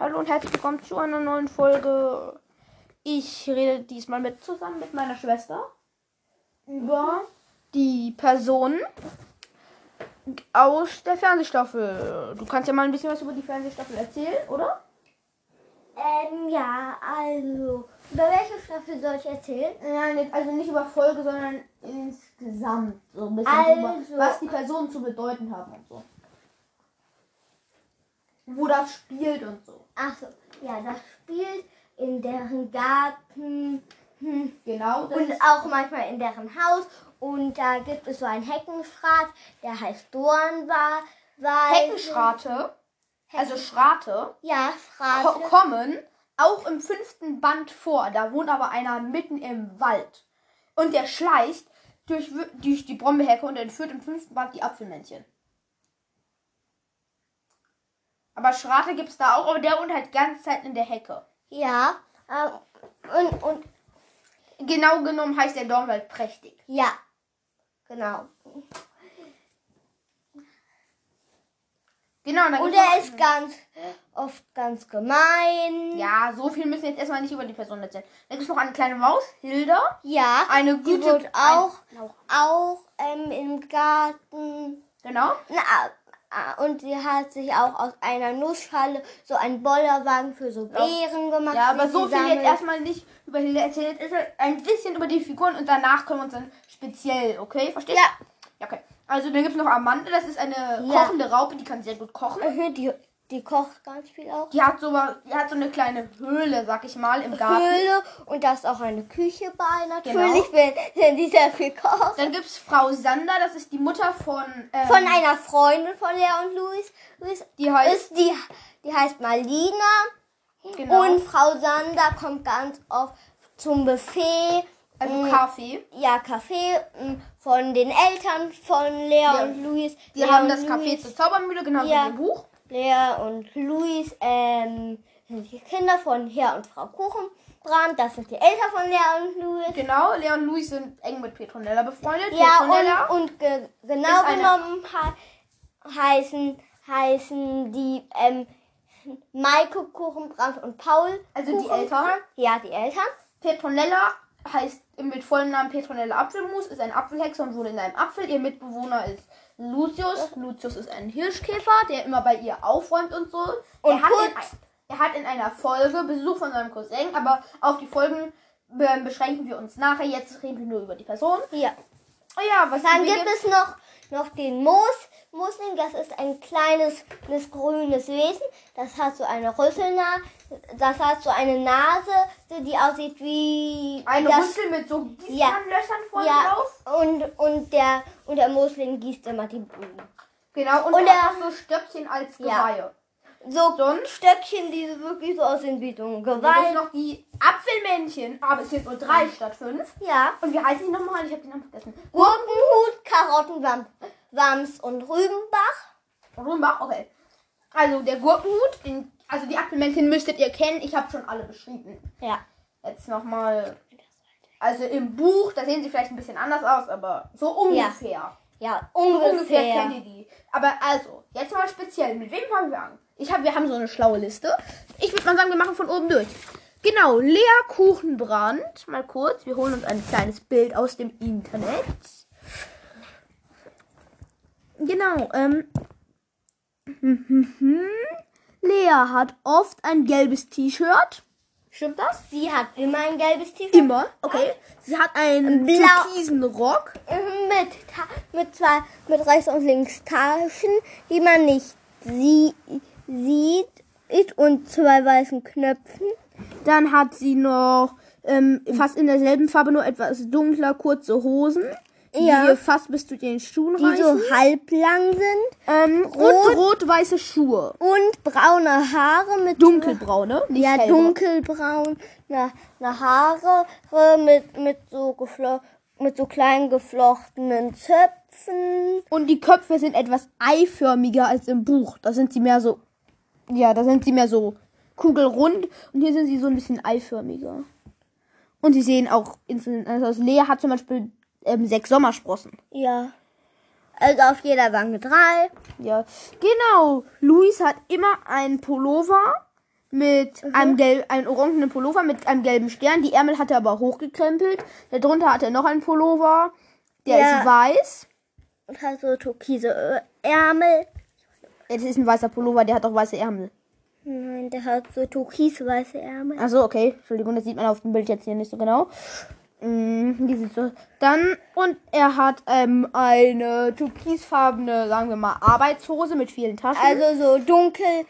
Hallo und herzlich willkommen zu einer neuen Folge. Ich rede diesmal mit zusammen mit meiner Schwester über die Personen aus der Fernsehstaffel. Du kannst ja mal ein bisschen was über die Fernsehstaffel erzählen, oder? Ähm, ja, also, über welche Staffel soll ich erzählen? Nein, also nicht über Folge, sondern insgesamt. So ein bisschen Also- über, was die Personen zu bedeuten haben und so. Wo das spielt und so. Achso, ja, das spielt in deren Garten hm, Genau. Das und auch manchmal in deren Haus. Und da gibt es so einen Heckenschrat, der heißt Dornwald. Heckenschrate, also Schrate, Ja, ko Schrate. kommen auch im fünften Band vor. Da wohnt aber einer mitten im Wald. Und der schleicht durch, durch die Brombeerhecke und entführt im fünften Band die Apfelmännchen. Aber Schrate gibt es da auch, aber der wohnt halt die ganze Zeit in der Hecke. Ja, ähm, und, und, Genau genommen heißt der Dornwald prächtig. ja, genau. Genau, und dann Und er ist ganz, oft ganz gemein. Ja, so viel müssen wir jetzt erstmal nicht über die Person erzählen. Dann gibt es noch eine kleine Maus, Hilda. Ja, Eine die gute. wohnt auch, Ein, auch ähm, im Garten. genau. Na, und sie hat sich auch aus einer Nussschale so einen Bollerwagen für so Beeren gemacht. Ja, aber so viel jetzt sammelt. erstmal nicht über Hilde erzählt. Ist halt ein bisschen über die Figuren und danach können wir uns dann speziell, okay? Verstehst Ja. du? Ja, okay. Also dann gibt es noch Amanda, das ist eine Ja. kochende Raupe, die kann sehr gut kochen. Mhm, Die, die kocht ganz viel auch. Die hat so, die hat so eine kleine Höhle, sag ich mal, im Garten. Höhle und da ist auch eine Küche bei, Genau. natürlich, wenn, wenn die sehr viel kocht. Dann gibt es Frau Sander, das ist die Mutter von, ähm, Von einer Freundin von Lea und Luis, Luis die heißt, ist die, die heißt Malina. genau, Und Frau Sander kommt ganz oft zum Buffet. also mm, Kaffee. Ja, Kaffee mm, von den Eltern von Lea Ja. und Luis. Die Lea haben das Café zur Zaubermühle, genau Ja. wie im Buch. Lea und Luis ähm, sind die Kinder von Herr und Frau Kuchenbrand. Das sind die Eltern von Lea und Luis. Genau, Leon und Luis sind eng mit Petronella befreundet. Ja, Petronella, und, und ge genau genommen he heißen, heißen die ähm, Maike Kuchenbrand und Paul. Also die Kuchenbrand. Eltern? Ja, die Eltern. Petronella heißt mit vollem Namen Petronella Apfelmus, ist ein Apfelhexe und wohnt in einem Apfel. Ihr Mitbewohner ist Lucius. Lucius ist ein Hirschkäfer, der immer bei ihr aufräumt und so. Und er, hat in, er hat in einer Folge Besuch von seinem Cousin, aber auf die Folgen beschränken wir uns nachher. Jetzt reden wir nur über die Person. Ja. Oh ja, was Dann gibt es noch, noch den Moos. Moosling, das ist ein kleines, grünes Wesen. Das hat so eine Rüsselnase. Das hat so eine Nase, die aussieht wie eine das, Rüssel mit so Ja. Gießkannenlöchern vorne Ja, drauf. und, und, der, und der Moosling gießt immer die Blumen. Genau, und, Und er er- hat so Stöckchen als Ja. Geweihe. So Sonst Stöckchen, die so wirklich so aussehen wie so ein Dann gibt Geweih. es noch die Apfelmännchen, aber es sind nur drei statt fünf. Ja. Und wie heißen die nochmal? Ich habe den Namen vergessen. Gurkenhut, Karottenwams Wams und Rübenbach. Rumbach, okay. Also der Gurkenhut, den, also die Apfelmännchen müsstet ihr kennen. Ich habe schon alle beschrieben. Ja. Jetzt nochmal. Also im Buch, da sehen sie vielleicht ein bisschen anders aus, aber so ungefähr. Ja, Ungefähr, ungefähr. kennt ihr die. Aber also, jetzt mal speziell. Mit wem fangen wir an? Ich hab, wir haben so eine schlaue Liste. Ich würde mal sagen, wir machen von oben durch. Genau, Lea Kuchenbrand. Mal kurz, wir holen uns ein kleines Bild aus dem Internet. Genau, ähm. Lea hat oft ein gelbes T-Shirt. Stimmt das? Sie hat immer ein gelbes T-Shirt. Immer, okay. Sie hat einen Blau. türkisen Rock. Mit, Ta- mit zwei, mit rechts und links Taschen, die man nicht sie, sieht. Und zwei weißen Knöpfen. Dann hat sie noch ähm, fast in derselben Farbe, nur etwas dunkler, kurze Hosen. Die Ja. ihr fast bis zu den Schuhen Die reichen. so halblang sind. ähm, rot- und rot-weiße Schuhe. Und braune Haare mit. Dunkelbraune, nicht Ja, hellbraun. dunkelbraune Haare mit, mit, so geflo mit so kleinen geflochtenen Zöpfen. Und die Köpfe sind etwas eiförmiger als im Buch. Da sind sie mehr so, ja, da sind sie mehr so kugelrund. Und hier sind sie so ein bisschen eiförmiger. Und sie sehen auch anders aus. Lea hat zum Beispiel ähm, sechs Sommersprossen. Ja. Also auf jeder Wange drei. Ja, genau. Luis hat immer einen Pullover mit einem gelb, einem orangenen Pullover mit einem gelben Stern. Die Ärmel hat er aber hochgekrempelt. Darunter hat er noch einen Pullover. Der Ja. ist weiß. Und hat so türkise äh, Ärmel. Das ist ein weißer Pullover, der hat auch weiße Ärmel. Nein, der hat so türkisweiße Ärmel. Achso, okay. Entschuldigung, das sieht man auf dem Bild jetzt hier nicht so genau. Mm, Die sieht so. Dann, und er hat ähm, eine türkisfarbene, sagen wir mal, Arbeitshose mit vielen Taschen. Also so dunkel,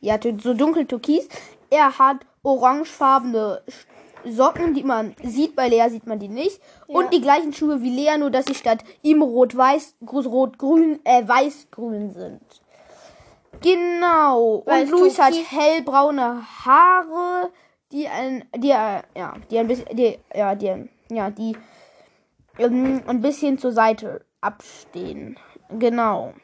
ja, so dunkel türkis. Er hat orangefarbene Socken, die man sieht. Bei Lea sieht man die nicht. Ja. Und die gleichen Schuhe wie Lea, nur dass sie statt ihm rot-weiß, rot-grün, äh, weiß-grün sind. Genau. Weil Und Luis hat hellbraune Haare, die ein, die, äh, ja, die ein bisschen, die, ja, die, ja, die ähm, ein bisschen zur Seite abstehen. Genau.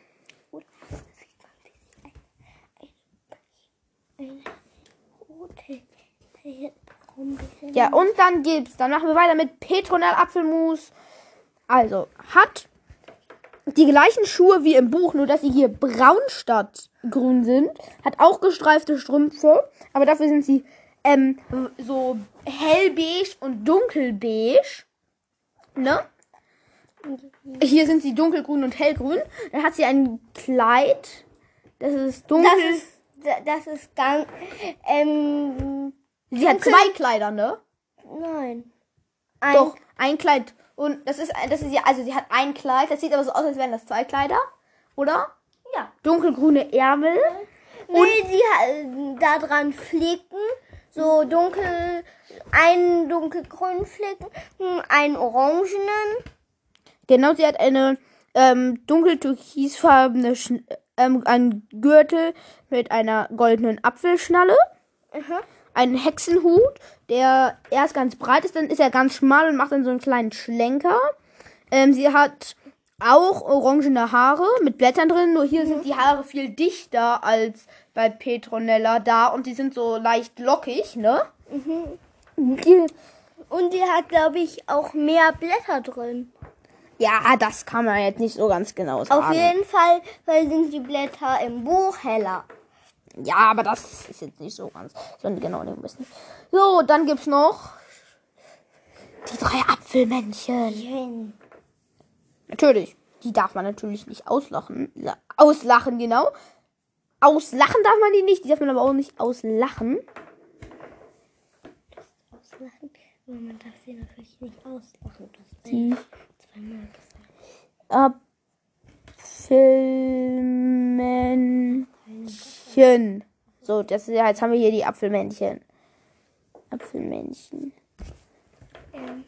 Ja, und dann gibt's, dann machen wir weiter mit Petronell Apfelmus. Also, hat die gleichen Schuhe wie im Buch, nur dass sie hier braun statt grün sind. Hat auch gestreifte Strümpfe, aber dafür sind sie ähm, so hellbeige und dunkelbeige. Ne? Hier sind sie dunkelgrün und hellgrün. Dann hat sie ein Kleid. Das ist dunkel. Das ist, das ist ganz, ähm, sie hat zwei Kleider, ne? nein. Ein, Doch, ein Kleid. Und das ist, das ist ja, also sie hat ein Kleid, das sieht aber so aus, als wären das zwei Kleider, oder? Ja. Dunkelgrüne Ärmel. Nee, sie hat da dran Flicken, so dunkel, einen dunkelgrünen Flicken, hm, einen orangenen. Genau, sie hat eine ähm, dunkel türkisfarbene Schn ähm, einen Gürtel mit einer goldenen Apfelschnalle. Aha. Einen Hexenhut, der erst ganz breit ist, dann ist er ganz schmal und macht dann so einen kleinen Schlenker. Ähm, sie hat auch orangene Haare mit Blättern drin, nur hier sind die Haare viel dichter als bei Petronella da und die sind so leicht lockig, ne? Hier- Und die hat, glaube ich, auch mehr Blätter drin. Ja, das kann man jetzt nicht so ganz genau sagen. Auf jeden Fall weil sind die Blätter im Buch heller. Ja, aber das ist jetzt nicht so ganz. Sondern genau nicht wissen. So, dann gibt's noch die drei Apfelmännchen. Natürlich. Die darf man natürlich nicht auslachen. La- Auslachen, genau. Auslachen darf man die nicht. Die darf man aber auch nicht auslachen. Auslachen. Aber man darf sie natürlich nicht auslachen. Das Die zweimal. Apfelmännchen. So, das ist ja, jetzt haben wir hier die Apfelmännchen. Apfelmännchen. Ähm,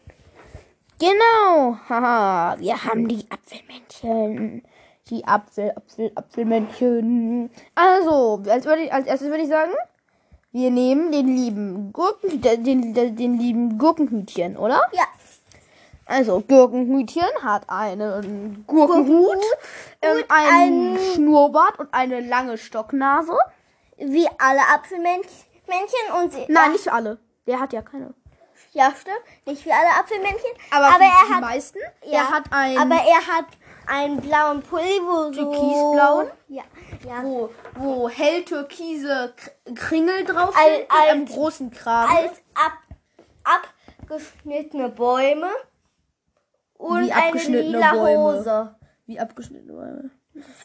Genau. Haha, wir haben die Apfelmännchen. Die Apfel, Apfel, Apfelmännchen. Also, als, würde ich, als erstes würde ich sagen, wir nehmen den lieben Gurken, den, den, den lieben Gurkenhütchen, oder? ja. Also, Gurkenhütchen hat einen Gurkenhut, ähm, und einen ein- Schnurrbart und eine lange Stocknase. Wie alle Apfelmännchen Männchen und sie. Nein, nicht alle. Der hat ja keine. Ja, stimmt. Nicht wie alle Apfelmännchen. Aber, aber er die hat. meisten. Ja, er hat ein aber er hat einen blauen Pulli, wo. Türkisblauen? Ja. ja. wo, wo hell türkise Kringel drauf sind mit einem großen Kragen. Als ab, abgeschnittene Bäume. Und Wie eine lila Bäume. Hose. Wie abgeschnittene Bäume.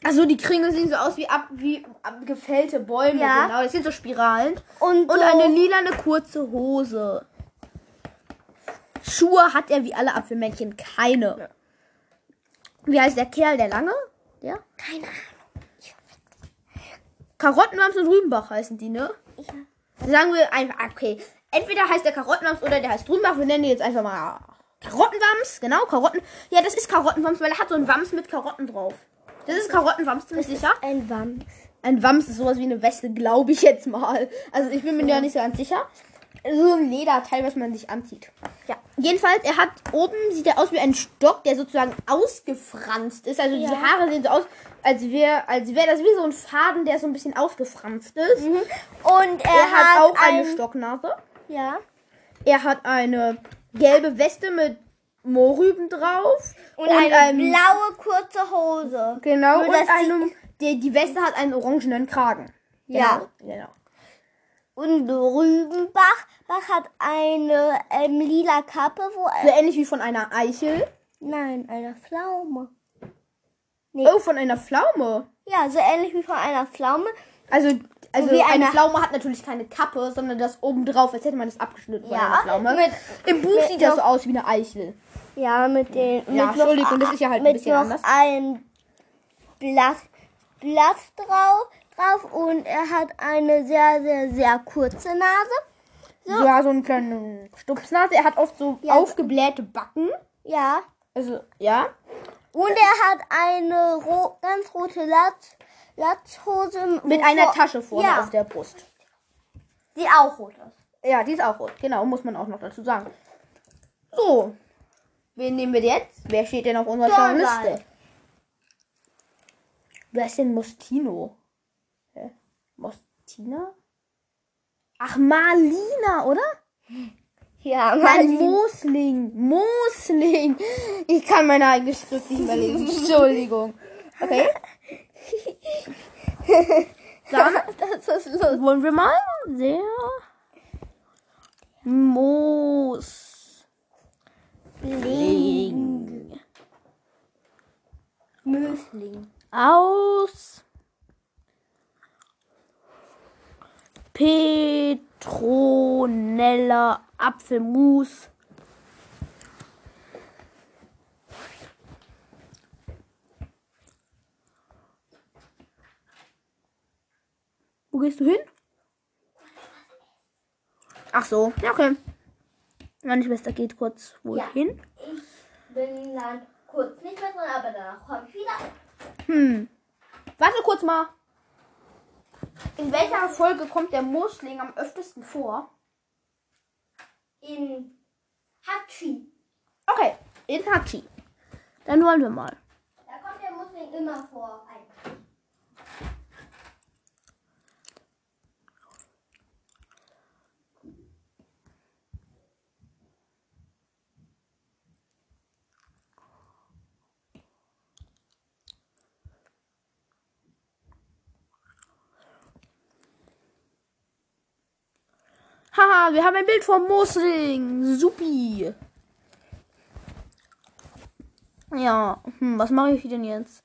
Also die Kringel sehen so aus wie, ab, wie abgefällte Bäume. Ja. Genau, das sind so Spiralen. Und, Und so, eine lilane kurze Hose. Schuhe hat er wie alle Apfelmännchen keine. Wie heißt der Kerl, der lange? Der? Keine Ahnung. Karottenwams und Rübenbach heißen die, ne? Ja. Sagen wir einfach, okay. Entweder heißt der Karottenwams oder der heißt Rübenbach. Wir nennen die jetzt einfach mal Karottenwams. Genau, Karotten. Ja, das ist Karottenwams, weil er hat so einen Wams mit Karotten drauf. Das ist Karottenwams, ziemlich sicher. Ein Wams. Ein Wams ist sowas wie eine Weste, glaube ich jetzt mal. Also ich bin mir ja nicht so ganz sicher. So ein Lederteil, was man sich anzieht. Ja. Jedenfalls, er hat oben, sieht er aus wie ein Stock, der sozusagen ausgefranst ist. Also die Ja. Haare sehen so aus, als wäre als wär das wie so ein Faden, der so ein bisschen ausgefranst ist. Und er, Er hat auch eine ein, Stocknase. Ja. Er hat eine gelbe Weste mit Mohrrüben drauf. Und, eine blaue kurze Hose. Genau, Nur, und die- einem, die, die Weste hat einen orangenen Kragen. Ja. Genau. genau. Und Rübenbach Bach hat eine ähm, lila Kappe, wo So ähnlich wie von einer Eichel. Nein, eine Pflaume. Oh, von einer Pflaume. Ja, so ähnlich wie von einer Pflaume. Also, also Wie eine eine- Pflaume hat natürlich keine Kappe, sondern das oben drauf, als hätte man das abgeschnitten von Ja, einer Pflaume. mit- Im Buch sieht das so noch- aus wie eine Eichel. Ja, mit den. Ja, mit Entschuldigung, das ist ja halt ein bisschen noch anders. ein Blatt, Blatt drauf, drauf und er hat eine sehr, sehr, sehr kurze Nase. Ja, so einen kleinen Stupsnase. Er hat oft so Ja. aufgeblähte Backen. Ja. Also, ja. Und er hat eine ro ganz rote Latz, Latzhose. Mit einer Tasche vorne ja, auf der Brust. Die auch rot ist. Ja, die ist auch rot. Genau, muss man auch noch dazu sagen. So. Wen nehmen wir jetzt? Wer steht denn auf unserer Donald. Liste? Wer ist denn Mostino? Hä? Mostina? Ach, Marlina, oder? Ja, Nein, mal Mosling. Mosling. Ich kann meine eigene Schrift nicht mehr lesen. Entschuldigung. Okay. Dann das ist lustig. wollen wir mal sehr Mosling Müsling. aus Petronella Apfelmus Wo gehst du hin? Ach so, ja, okay. Meine Schwester geht kurz wohin. Ich bin dann kurz nicht mehr drin, aber danach komme ich wieder. Hm. Warte kurz mal. In welcher Folge kommt der Mosling am öftesten vor? In Hachi. Okay, in Hachi. Dann wollen wir mal. Da kommt der Muslim immer vor. eigentlich. Haha, wir haben ein Bild vom Mosling. Supi. Ja, hm, was mache ich denn jetzt?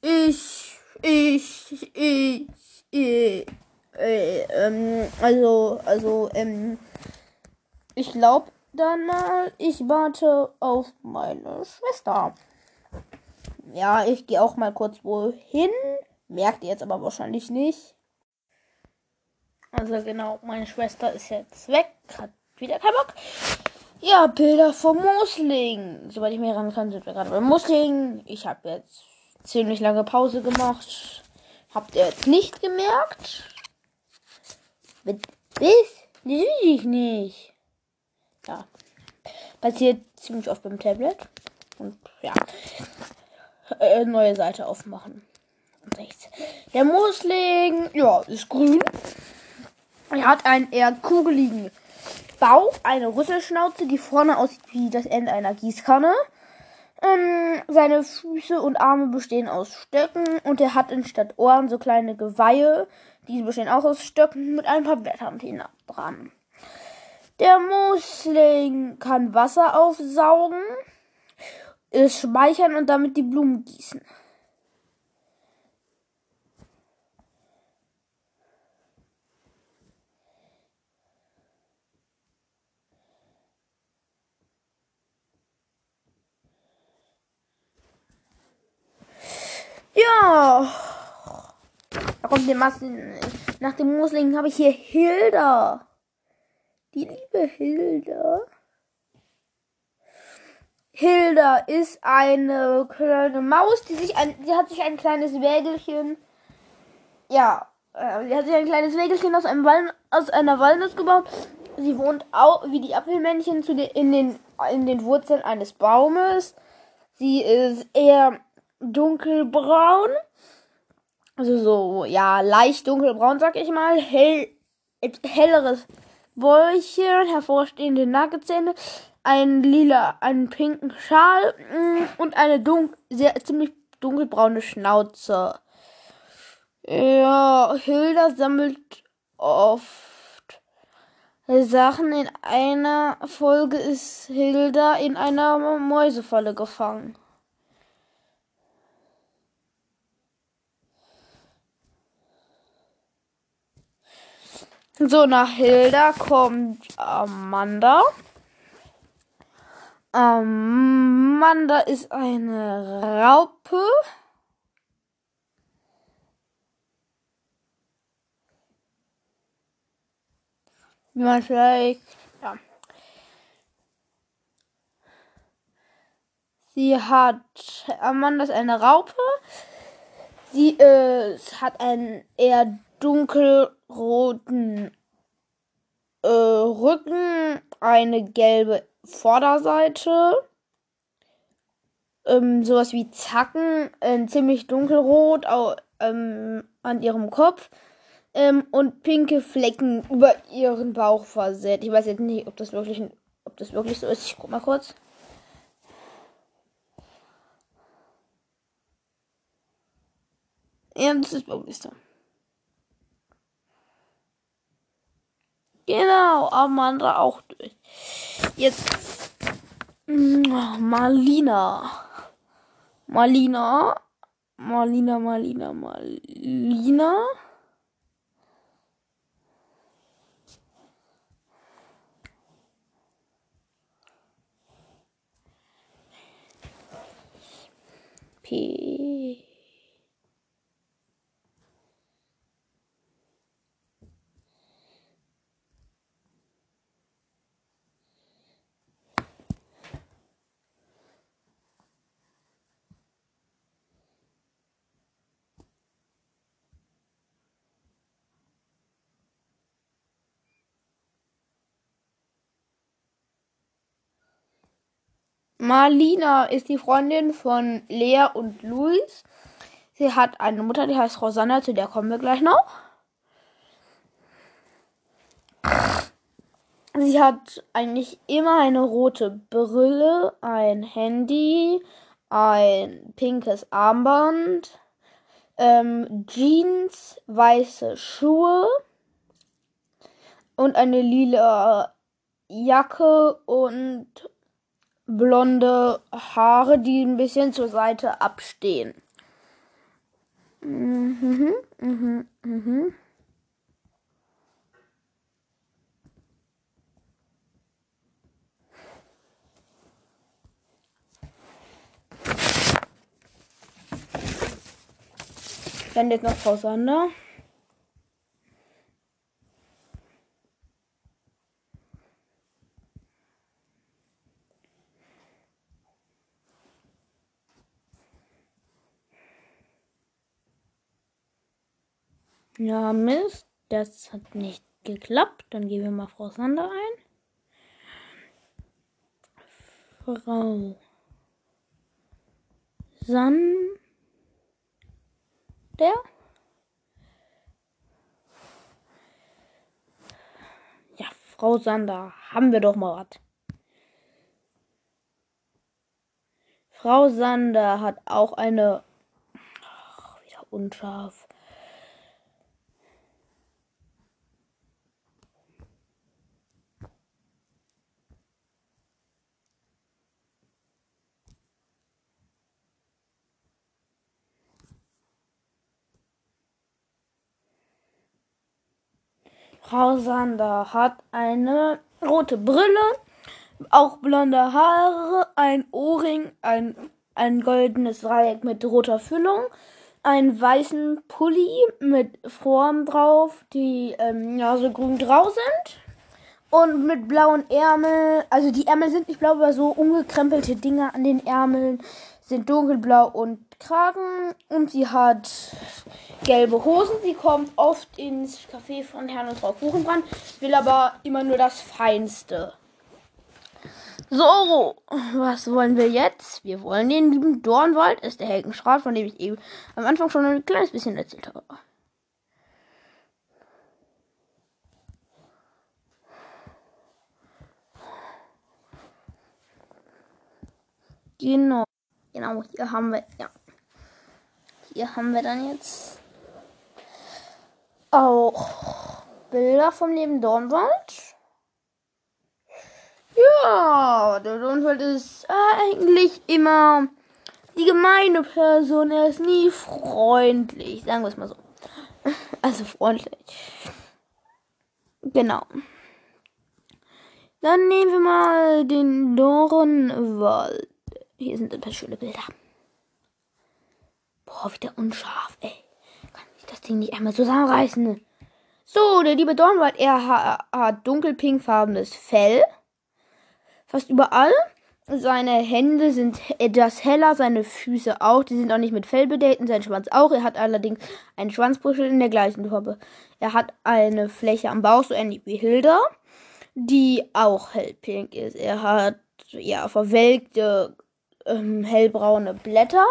Ich, ich, ich, ich, äh, ähm, also, also, ähm, ich glaube dann mal, ich warte auf meine Schwester. Ja, ich gehe auch mal kurz wohin. Merkt ihr jetzt aber wahrscheinlich nicht. Also genau, meine Schwester ist jetzt weg, hat wieder keinen Bock. Ja, Bilder vom Mosling. Soweit ich mir erinnern kann, sind wir gerade beim Mosling. Ich habe jetzt ziemlich lange Pause gemacht. Habt ihr jetzt nicht gemerkt? Bis? Ich nicht. Ja. Passiert ziemlich oft beim Tablet. Und ja. Äh, neue Seite aufmachen. Rechts. Der Mosling, ja, ist grün. Er hat einen eher kugeligen Bauch, eine Rüsselschnauze, die vorne aussieht wie das Ende einer Gießkanne. Ähm, seine Füße und Arme bestehen aus Stöcken und er hat anstatt Ohren so kleine Geweihe. Diese bestehen auch aus Stöcken mit ein paar Blättern dran. Der Musling kann Wasser aufsaugen, es speichern und damit die Blumen gießen. Da kommt der Masken. Nach dem Musling habe ich hier Hilda. Die liebe Hilda. Hilda ist eine kleine Maus, die sich ein, die hat sich ein kleines Wägelchen, ja, äh, sie hat sich ein kleines Wägelchen aus einem Wal aus einer Walnuss gebaut. Sie wohnt auch wie die Apfelmännchen den, in den in den Wurzeln eines Baumes. Sie ist eher dunkelbraun, also so ja leicht dunkelbraun, sag ich mal, hell helleres Bäuchchen, hervorstehende Nagezähne, ein lila, einen pinken Schal mm, und eine dun sehr ziemlich dunkelbraune Schnauze. Ja, Hilda sammelt auf Sachen. In einer Folge ist Hilda in einer Mäusefalle gefangen. So, nach Hilda kommt Amanda. Amanda ist eine Raupe. Wie man vielleicht, ja. Sie hat, Amanda ist eine Raupe. Sie äh, hat einen eher dunkelroten äh, Rücken, eine gelbe Vorderseite, ähm, sowas wie Zacken, äh, ziemlich dunkelrot au, ähm, an ihrem Kopf ähm, und pinke Flecken über ihren Bauch versät. Ich weiß jetzt nicht, ob das wirklich, ob das wirklich so ist. Ich guck mal kurz. Ja, das ist wirklich so. Genau, Amanda auch durch. Jetzt Marlina. Marlina. Marlina, Marlina, Marlina. P. Marlina ist die Freundin von Lea und Luis. Sie hat eine Mutter, die heißt Rosanna, zu der kommen wir gleich noch. Sie hat eigentlich immer eine rote Brille, ein Handy, ein pinkes Armband, ähm, Jeans, weiße Schuhe und eine lila Jacke und blonde Haare, die ein bisschen zur Seite abstehen. Mhm, mhm, mhm. Dann jetzt noch Frau Sander. Ja, Mist. Das hat nicht geklappt. Dann geben wir mal Frau Sander ein. Frau Sander. Ja, Frau Sander, haben wir doch mal was. Frau Sander hat auch eine. Ach, wieder unscharf. Frau Sander hat eine rote Brille, auch blonde Haare, ein Ohrring, ein, ein goldenes Dreieck mit roter Füllung, einen weißen Pulli mit Form drauf, die ähm, ja so grün grau sind. Und mit blauen Ärmeln, also die Ärmel sind nicht blau, aber so umgekrempelte Dinge an den Ärmeln sind dunkelblau und Kragen. Und sie hat gelbe Hosen. Sie kommt oft ins Café von Herrn und Frau Kuchenbrand, will aber immer nur das Feinste. So, was wollen wir jetzt? Wir wollen den lieben Dornwald, ist der Helgenschrat, von dem ich eben am Anfang schon ein kleines bisschen erzählt habe. Genau. Genau, hier haben wir, ja. Hier haben wir dann jetzt auch Bilder vom Leben Dornwald. Ja, der Donald ist eigentlich immer die gemeine Person. Er ist nie freundlich, sagen wir es mal so. Also freundlich. Genau. Dann nehmen wir mal den Dornwald. Hier sind ein paar schöne Bilder. Boah, wieder unscharf, ey. Kann ich das Ding nicht einmal zusammenreißen? So, der liebe Dornwald, er hat dunkelpinkfarbenes Fell. Fast überall. Seine Hände sind etwas heller, seine Füße auch. Die sind auch nicht mit Fell bedeckt und sein Schwanz auch. Er hat allerdings einen Schwanzbrüschel in der gleichen Farbe. Er hat eine Fläche am Bauch, so ähnlich wie Hilda, die auch hellpink ist. Er hat ja verwelkte ähm, hellbraune Blätter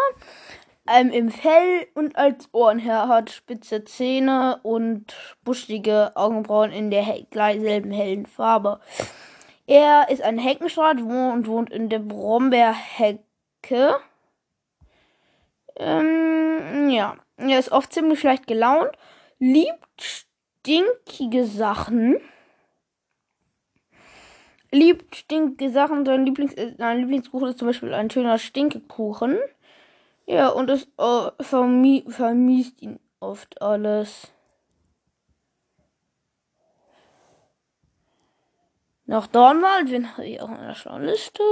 ähm, im Fell und als Ohren. Er hat spitze Zähne und buschige Augenbrauen in der he selben hellen Farbe. Er ist ein Heckenschrat und wohnt in der Brombeerhecke. Ähm, ja, er ist oft ziemlich schlecht gelaunt, liebt stinkige Sachen. Liebt stinkige Sachen. Sein, Lieblings sein Lieblingskuchen ist zum Beispiel ein schöner Stinkekuchen. Ja, und es äh, vermi vermisst ihn oft alles. Noch Dornwald, wen habe ich auch in der schlauen Liste?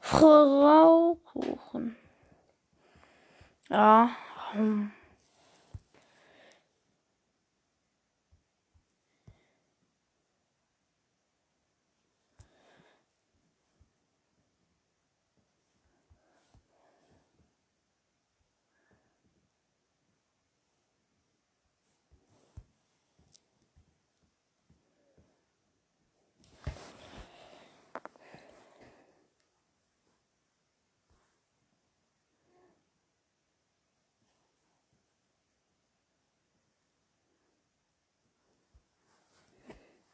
Frau Kuchen. Ja. Hm.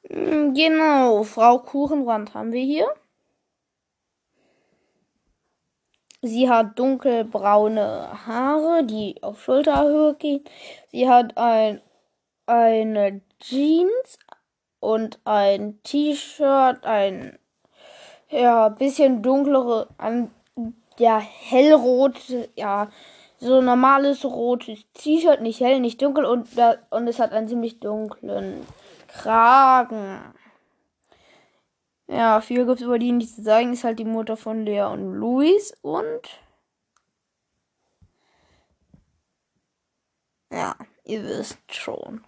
Genau, Frau Kuchenbrand haben wir hier. Sie hat dunkelbraune Haare, die auf Schulterhöhe gehen. Sie hat ein, eine Jeans und ein T-Shirt, ein ja, bisschen dunklere, ein, ja, hellrot, ja, so normales rotes T-Shirt, nicht hell, nicht dunkel und, und es hat einen ziemlich dunklen Kragen. Ja, viel gibt es über die nicht zu sagen. Ist halt die Mutter von Lea und Luis und. Ja, ihr wisst schon.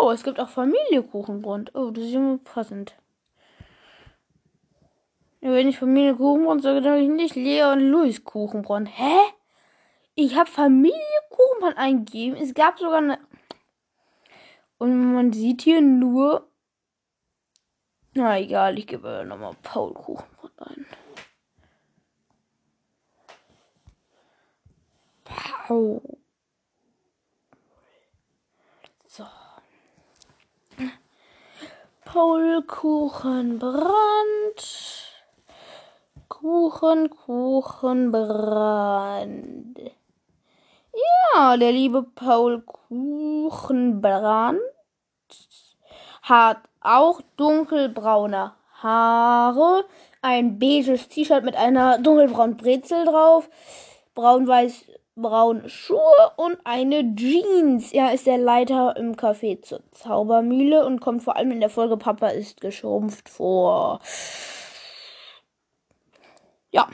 Oh, es gibt auch Familiekuchenbrund. Oh, das ist immer passend. Wenn ich Familie Kuchenbrand sage, dann habe ich nicht Lea und Louis Kuchenbrand. Hä? Ich habe Familie Kuchenbrand eingegeben. Es gab sogar eine. Und man sieht hier nur. Na egal, ich gebe nochmal Paul Kuchenbrand ein. Paul. So. Paul Kuchenbrand. Kuchen, Kuchen, Brand. Ja, der liebe Paul Kuchenbrand hat auch dunkelbraune Haare, ein beiges T-Shirt mit einer dunkelbraunen Brezel drauf, braun-weiß braune Schuhe und eine Jeans. Er ist der Leiter im Café zur Zaubermühle und kommt vor allem in der Folge Papa ist geschrumpft vor. Ja.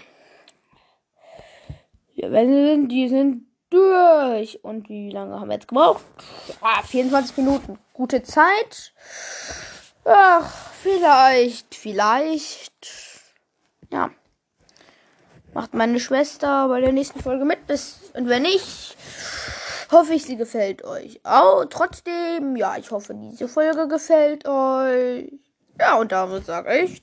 Ja, wenn die sind durch. Und wie lange haben wir jetzt gebraucht? Ah, 24 Minuten. Gute Zeit. Ach, vielleicht, vielleicht. Ja. Macht meine Schwester bei der nächsten Folge mit. Bis, und wenn nicht, hoffe ich, sie gefällt euch. Auch trotzdem, ja, ich hoffe, diese Folge gefällt euch. Ja, und damit sage ich